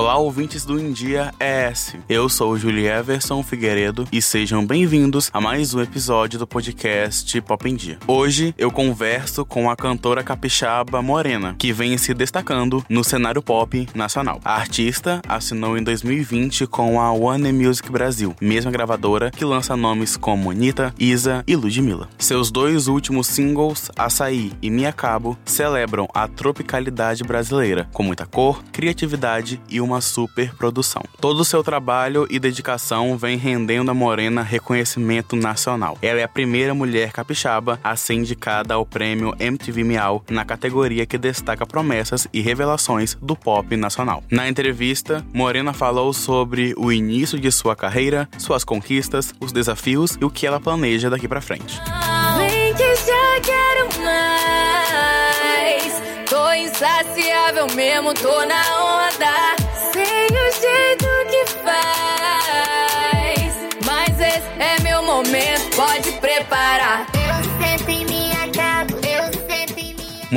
Olá, ouvintes do India ES. Eu sou o Julie Everson Figueiredo e sejam bem-vindos a mais um episódio do podcast Pop em Dia. Hoje eu converso com a cantora capixaba Morena, que vem se destacando no cenário pop nacional. A artista assinou em 2020 com a One Music Brasil, mesma gravadora que lança nomes como Anitta, Isa e Ludmilla. Seus dois últimos singles, Açaí e Me Acabo, celebram a tropicalidade brasileira, com muita cor, criatividade e uma super produção. Todo o seu trabalho e dedicação vem rendendo a Morena reconhecimento nacional. Ela é a primeira mulher capixaba a ser indicada ao prêmio MTV Miau na categoria que destaca promessas e revelações do pop nacional. Na entrevista, Morena falou sobre o início de sua carreira, suas conquistas, os desafios e o que ela planeja daqui para frente. Vem que já quero mais. Tô insaciável mesmo, tô na onda. stay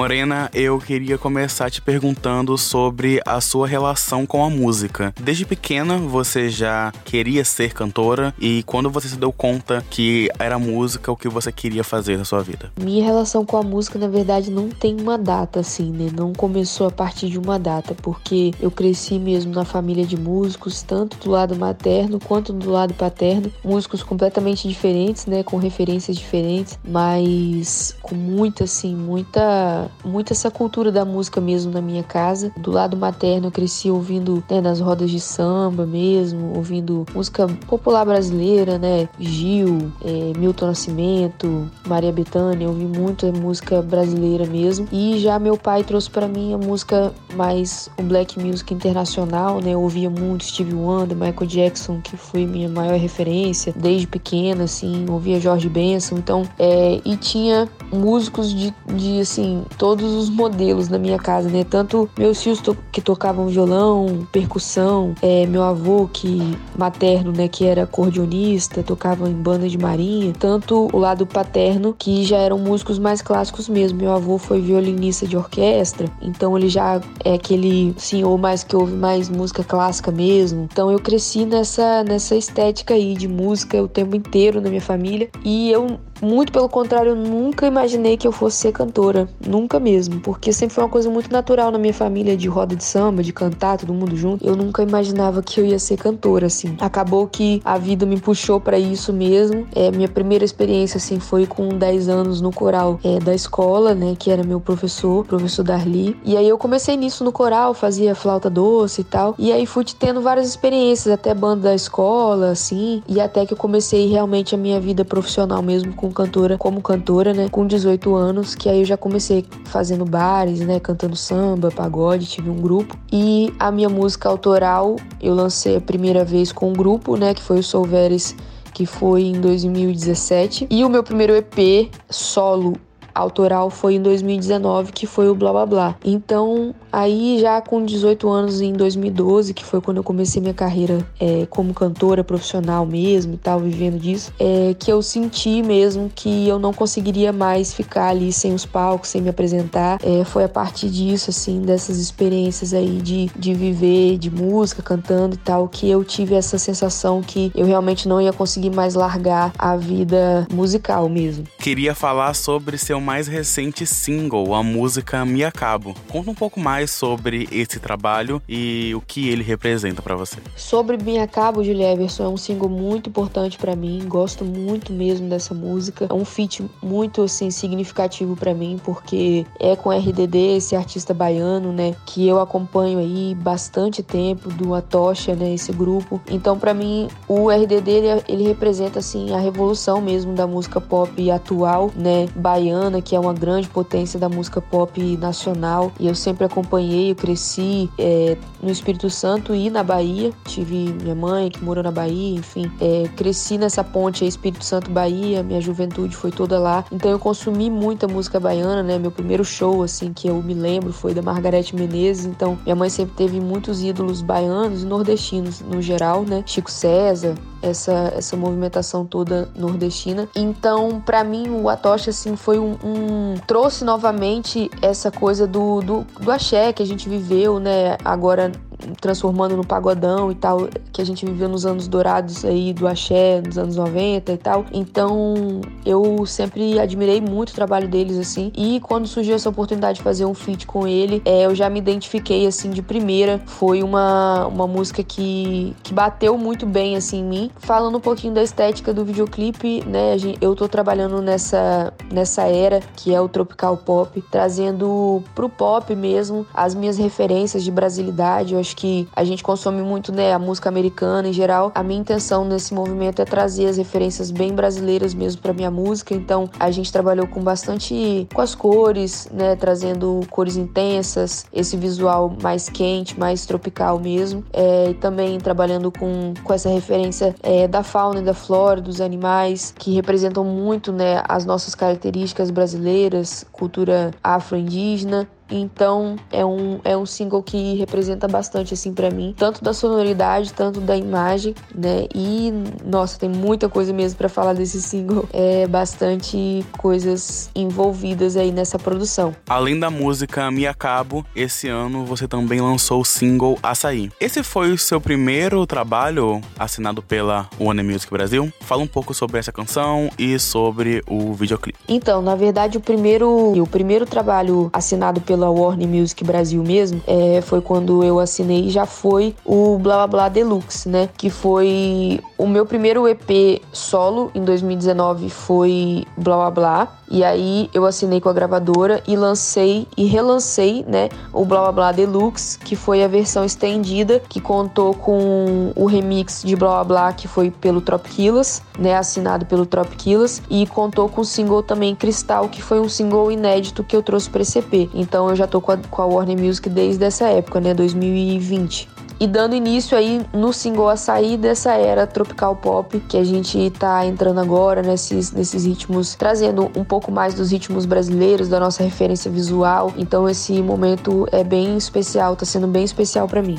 Morena, eu queria começar te perguntando sobre a sua relação com a música. Desde pequena você já queria ser cantora e quando você se deu conta que era música o que você queria fazer na sua vida? Minha relação com a música, na verdade, não tem uma data assim, né? Não começou a partir de uma data, porque eu cresci mesmo na família de músicos, tanto do lado materno quanto do lado paterno, músicos completamente diferentes, né, com referências diferentes, mas com muita assim, muita muito essa cultura da música mesmo na minha casa. Do lado materno eu cresci ouvindo né, nas rodas de samba mesmo, ouvindo música popular brasileira, né? Gil, é, Milton Nascimento, Maria Bethânia, ouvi muito música brasileira mesmo. E já meu pai trouxe para mim a música mais o black music internacional, né? Eu ouvia muito Stevie Wonder, Michael Jackson, que foi minha maior referência desde pequena, assim, ouvia George Benson, então, é, e tinha músicos de, de assim, todos os modelos na minha casa, né? Tanto meus tios to que tocavam violão, percussão, é, meu avô que materno, né, que era acordeonista, tocava em banda de marinha, tanto o lado paterno que já eram músicos mais clássicos mesmo. Meu avô foi violinista de orquestra, então ele já é aquele senhor mais que ouve mais música clássica mesmo. Então eu cresci nessa nessa estética aí de música o tempo inteiro na minha família e eu muito pelo contrário, eu nunca imaginei que eu fosse ser cantora. Nunca mesmo. Porque sempre foi uma coisa muito natural na minha família de roda de samba, de cantar, todo mundo junto. Eu nunca imaginava que eu ia ser cantora, assim. Acabou que a vida me puxou para isso mesmo. É, minha primeira experiência, assim, foi com 10 anos no coral é, da escola, né? Que era meu professor, professor Darli. E aí eu comecei nisso no coral, fazia flauta doce e tal. E aí fui tendo várias experiências, até banda da escola, assim. E até que eu comecei realmente a minha vida profissional mesmo com cantora, como cantora, né, com 18 anos, que aí eu já comecei fazendo bares, né, cantando samba, pagode, tive um grupo. E a minha música autoral eu lancei a primeira vez com um grupo, né, que foi o Solveres, que foi em 2017. E o meu primeiro EP solo autoral foi em 2019, que foi o Blá Blá Blá. Então, aí já com 18 anos, em 2012, que foi quando eu comecei minha carreira é, como cantora profissional mesmo e tal, vivendo disso, é que eu senti mesmo que eu não conseguiria mais ficar ali sem os palcos, sem me apresentar. É, foi a partir disso, assim, dessas experiências aí de, de viver de música, cantando e tal, que eu tive essa sensação que eu realmente não ia conseguir mais largar a vida musical mesmo. Queria falar sobre seu mais recente single, a música Me Acabo. Conta um pouco mais sobre esse trabalho e o que ele representa para você. Sobre Me Acabo, Julia Everson, é um single muito importante para mim. Gosto muito mesmo dessa música. É um feat muito assim significativo para mim porque é com RDD, esse artista baiano, né, que eu acompanho aí bastante tempo do Atocha, né, esse grupo. Então, para mim, o RDD ele, ele representa assim a revolução mesmo da música pop atual, né, baiana que é uma grande potência da música pop nacional. E eu sempre acompanhei, eu cresci é, no Espírito Santo e na Bahia. Tive minha mãe que morou na Bahia, enfim. É, cresci nessa ponte aí, Espírito Santo-Bahia, minha juventude foi toda lá. Então eu consumi muita música baiana, né? Meu primeiro show, assim, que eu me lembro foi da Margarete Menezes. Então minha mãe sempre teve muitos ídolos baianos e nordestinos no geral, né? Chico César, essa, essa movimentação toda nordestina. Então, para mim, o Atocha, assim, foi um, um, trouxe novamente essa coisa do, do, do axé que a gente viveu, né, agora transformando no pagodão e tal, que a gente viveu nos anos dourados aí do axé, nos anos 90 e tal. Então, eu sempre admirei muito o trabalho deles, assim. E quando surgiu essa oportunidade de fazer um feat com ele, é, eu já me identifiquei, assim, de primeira. Foi uma, uma música que, que bateu muito bem, assim, em mim. Falando um pouquinho da estética do videoclipe, né? Eu tô trabalhando nessa, nessa era que é o tropical pop, trazendo pro pop mesmo as minhas referências de brasilidade. Eu acho que a gente consome muito, né, a música americana em geral. A minha intenção nesse movimento é trazer as referências bem brasileiras mesmo para minha música. Então, a gente trabalhou com bastante com as cores, né, trazendo cores intensas, esse visual mais quente, mais tropical mesmo. É, e também trabalhando com, com essa referência é, da fauna e da flora, dos animais, que representam muito, né, as nossas características brasileiras, cultura afro-indígena. Então é um, é um single que representa bastante assim para mim, tanto da sonoridade, tanto da imagem, né? E nossa, tem muita coisa mesmo para falar desse single. É bastante coisas envolvidas aí nessa produção. Além da música Me Acabo, esse ano você também lançou o single Açaí. Esse foi o seu primeiro trabalho assinado pela One Music Brasil? Fala um pouco sobre essa canção e sobre o videoclipe. Então, na verdade, o primeiro o primeiro trabalho assinado pela pela Warner Music Brasil mesmo, é, foi quando eu assinei, já foi o Blá Blá Blá Deluxe, né? Que foi o meu primeiro EP solo em 2019 foi Blá Blá Blá. E aí eu assinei com a gravadora e lancei e relancei, né, o Blá Blá Blá Deluxe, que foi a versão estendida, que contou com o remix de Blá Blá Blá, que foi pelo Trop Killers, né, assinado pelo Trop Killers, e contou com o single também Cristal, que foi um single inédito que eu trouxe para esse EP. Então eu já tô com a, com a Warner Music desde essa época, né, 2020 e dando início aí no single a sair dessa era tropical pop que a gente tá entrando agora nesses, nesses ritmos, trazendo um pouco mais dos ritmos brasileiros, da nossa referência visual. Então esse momento é bem especial, tá sendo bem especial para mim.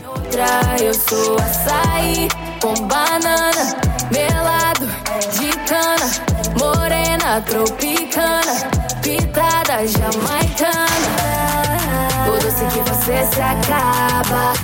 Eu sou açaí com banana, melado de cana, morena tropicana, pitada jamaicana você se acaba.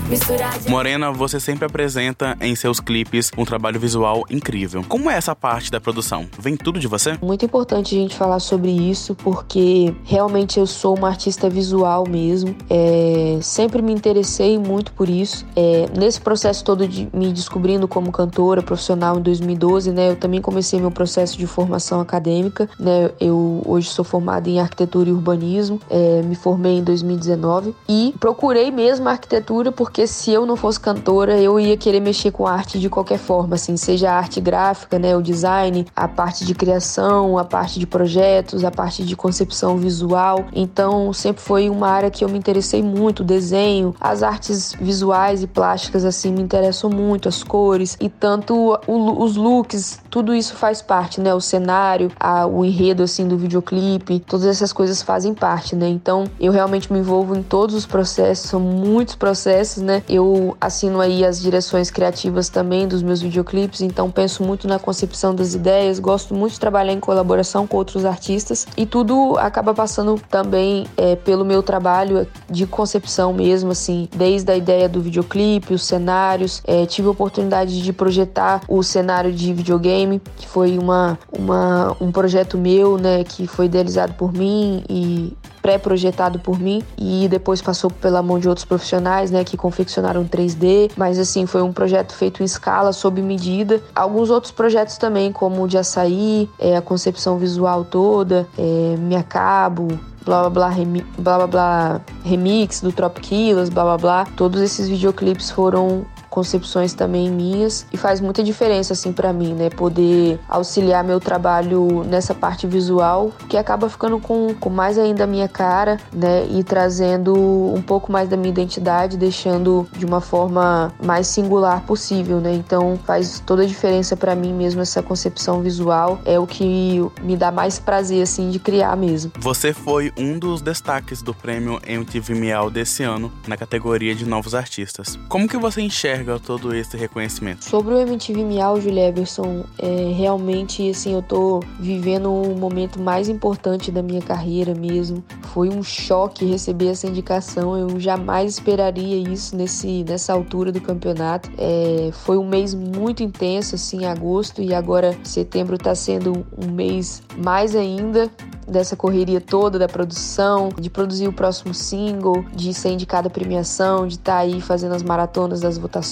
Morena, você sempre apresenta em seus clipes um trabalho visual incrível. Como é essa parte da produção? Vem tudo de você? Muito importante a gente falar sobre isso, porque realmente eu sou uma artista visual mesmo. É, sempre me interessei muito por isso. É, nesse processo todo de me descobrindo como cantora profissional em 2012, né, eu também comecei meu processo de formação acadêmica. Né, eu hoje sou formada em arquitetura e urbanismo, é, me formei em 2019 e procurei mesmo a arquitetura porque se eu não fosse cantora, eu ia querer mexer com arte de qualquer forma, assim, seja a arte gráfica, né, o design, a parte de criação, a parte de projetos, a parte de concepção visual. Então, sempre foi uma área que eu me interessei muito, desenho, as artes visuais e plásticas assim me interessam muito, as cores e tanto o, os looks, tudo isso faz parte, né, o cenário, a, o enredo assim do videoclipe, todas essas coisas fazem parte, né? Então, eu realmente me envolvo em todos os processos, são muitos processos, né? Eu assino aí as direções criativas também dos meus videoclipes, então penso muito na concepção das ideias, gosto muito de trabalhar em colaboração com outros artistas e tudo acaba passando também é, pelo meu trabalho de concepção mesmo, assim, desde a ideia do videoclipe, os cenários. É, tive a oportunidade de projetar o cenário de videogame, que foi uma, uma, um projeto meu, né, que foi idealizado por mim e pré-projetado por mim e depois passou pela mão de outros profissionais, né, que confeccionaram 3D, mas assim, foi um projeto feito em escala, sob medida. Alguns outros projetos também, como o de açaí, é, a concepção visual toda, é, Me Acabo, blá blá blá, remi, blá blá blá remix do Trop Killers, blá blá blá. Todos esses videoclipes foram concepções também minhas e faz muita diferença assim para mim, né, poder auxiliar meu trabalho nessa parte visual, que acaba ficando com, com mais ainda a minha cara, né, e trazendo um pouco mais da minha identidade, deixando de uma forma mais singular possível, né? Então faz toda a diferença para mim mesmo essa concepção visual, é o que me dá mais prazer assim de criar mesmo. Você foi um dos destaques do prêmio MTV Miau desse ano na categoria de novos artistas. Como que você enxerga enxerga todo esse reconhecimento? Sobre o MTV Miau, Julia Everson, é, realmente, assim, eu tô vivendo o momento mais importante da minha carreira mesmo. Foi um choque receber essa indicação, eu jamais esperaria isso nesse, nessa altura do campeonato. É, foi um mês muito intenso, assim, agosto, e agora setembro tá sendo um mês mais ainda dessa correria toda da produção, de produzir o próximo single, de ser indicada a premiação, de estar tá aí fazendo as maratonas das votações.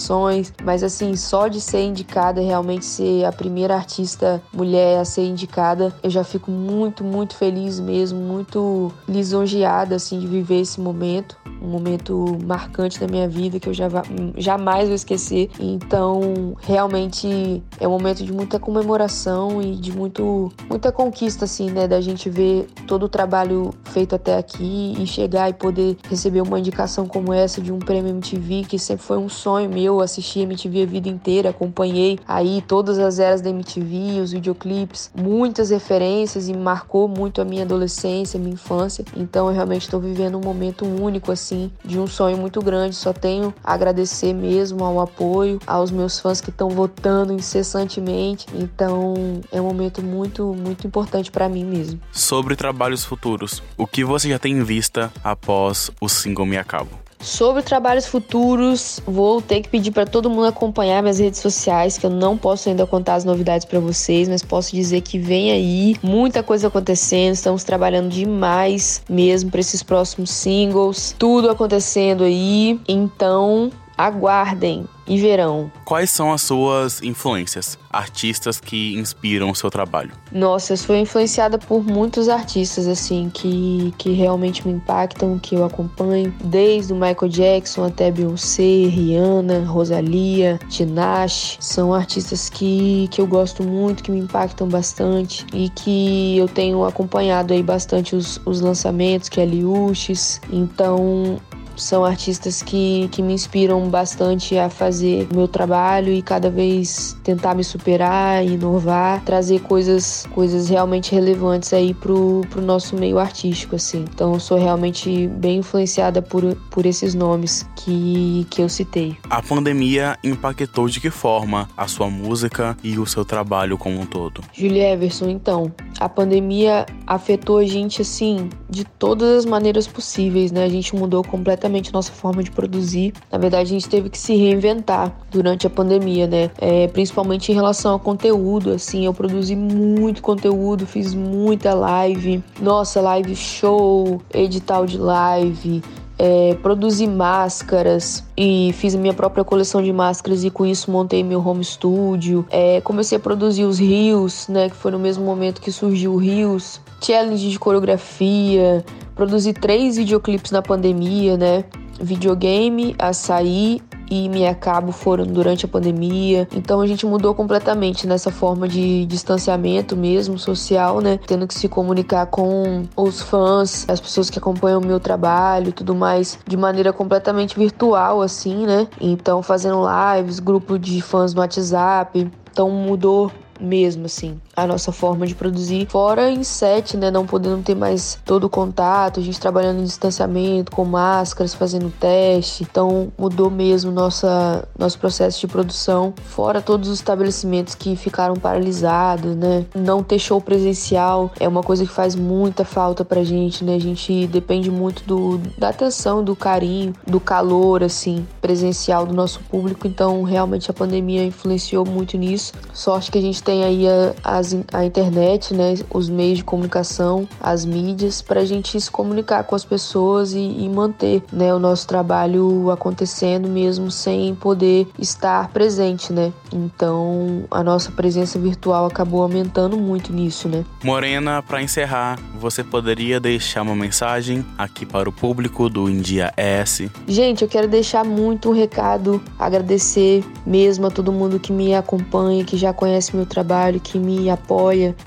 Mas assim, só de ser indicada, realmente ser a primeira artista mulher a ser indicada, eu já fico muito, muito feliz mesmo, muito lisonjeada assim de viver esse momento, um momento marcante da minha vida que eu já, jamais vou esquecer. Então, realmente é um momento de muita comemoração e de muito, muita conquista assim, né, da gente ver todo o trabalho feito até aqui e chegar e poder receber uma indicação como essa de um prêmio MTV, que sempre foi um sonho meu assistir MTV a vida inteira, acompanhei aí todas as eras da MTV, os videoclipes, muitas referências e marcou muito a minha adolescência, minha infância. Então eu realmente estou vivendo um momento único assim, de um sonho muito grande. Só tenho a agradecer mesmo ao apoio, aos meus fãs que estão votando incessantemente. Então é um momento muito, muito importante para mim mesmo sobre trabalhos futuros. O que você já tem em vista após o single Me Acabo? Sobre trabalhos futuros, vou ter que pedir para todo mundo acompanhar minhas redes sociais, que eu não posso ainda contar as novidades para vocês, mas posso dizer que vem aí muita coisa acontecendo, estamos trabalhando demais mesmo para esses próximos singles, tudo acontecendo aí. Então, aguardem e verão. Quais são as suas influências? Artistas que inspiram o seu trabalho? Nossa, eu sou influenciada por muitos artistas, assim, que, que realmente me impactam, que eu acompanho, desde o Michael Jackson até Beyoncé, Rihanna, Rosalia, Tinashe. São artistas que, que eu gosto muito, que me impactam bastante e que eu tenho acompanhado aí bastante os, os lançamentos, que é Liuches. Então, são artistas que, que me inspiram bastante a fazer o meu trabalho e cada vez tentar me superar, inovar, trazer coisas, coisas realmente relevantes aí pro, pro nosso meio artístico, assim. Então eu sou realmente bem influenciada por, por esses nomes que, que eu citei. A pandemia impactou de que forma a sua música e o seu trabalho como um todo? Julia Everson, então, a pandemia afetou a gente assim de todas as maneiras possíveis, né? A gente mudou completamente nossa forma de produzir. Na verdade, a gente teve que se reinventar durante a pandemia, né? É, principalmente em relação ao conteúdo, assim, eu produzi muito conteúdo, fiz muita live, nossa, live show, edital de live, é, produzi máscaras e fiz minha própria coleção de máscaras e com isso montei meu home studio. É, comecei a produzir os rios, né, que foi no mesmo momento que surgiu o rios, challenge de coreografia, produzi três videoclipes na pandemia, né, videogame, açaí e Me Acabo foram durante a pandemia. Então a gente mudou completamente nessa forma de distanciamento mesmo, social, né? Tendo que se comunicar com os fãs, as pessoas que acompanham o meu trabalho e tudo mais, de maneira completamente virtual, assim, né? Então fazendo lives, grupo de fãs no WhatsApp. Então mudou mesmo, assim, a nossa forma de produzir. Fora em set, né, não podendo ter mais todo o contato, a gente trabalhando em distanciamento, com máscaras, fazendo teste. Então, mudou mesmo nossa, nosso processo de produção. Fora todos os estabelecimentos que ficaram paralisados, né? Não ter show presencial é uma coisa que faz muita falta pra gente, né? A gente depende muito do, da atenção, do carinho, do calor, assim, presencial do nosso público. Então, realmente a pandemia influenciou muito nisso. Sorte que a gente tem aí a, as, a internet, né, os meios de comunicação, as mídias, para a gente se comunicar com as pessoas e, e manter né, o nosso trabalho acontecendo mesmo sem poder estar presente, né? Então a nossa presença virtual acabou aumentando muito nisso, né? Morena, para encerrar, você poderia deixar uma mensagem aqui para o público do India S? Gente, eu quero deixar muito um recado, agradecer mesmo a todo mundo que me acompanha, que já conhece meu trabalho trabalho que me apoia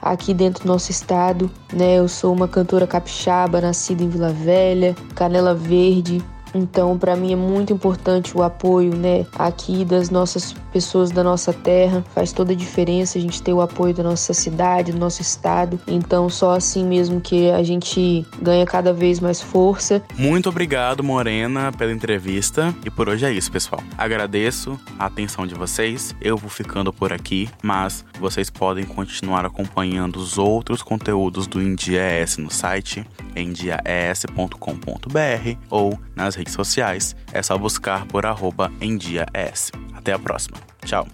aqui dentro do nosso estado. Né? Eu sou uma cantora capixaba, nascida em Vila Velha, Canela Verde, Então, para mim é muito importante o apoio, né, aqui das nossas pessoas da nossa terra. Faz toda a diferença a gente ter o apoio da nossa cidade, do nosso estado. Então, só assim mesmo que a gente ganha cada vez mais força. Muito obrigado, Morena, pela entrevista. E por hoje é isso, pessoal. Agradeço a atenção de vocês. Eu vou ficando por aqui, mas vocês podem continuar acompanhando os outros conteúdos do Indias no site endiaes.com.br ou nas redes sociais. É só buscar por arroba endiaes. Até a próxima. Ciao.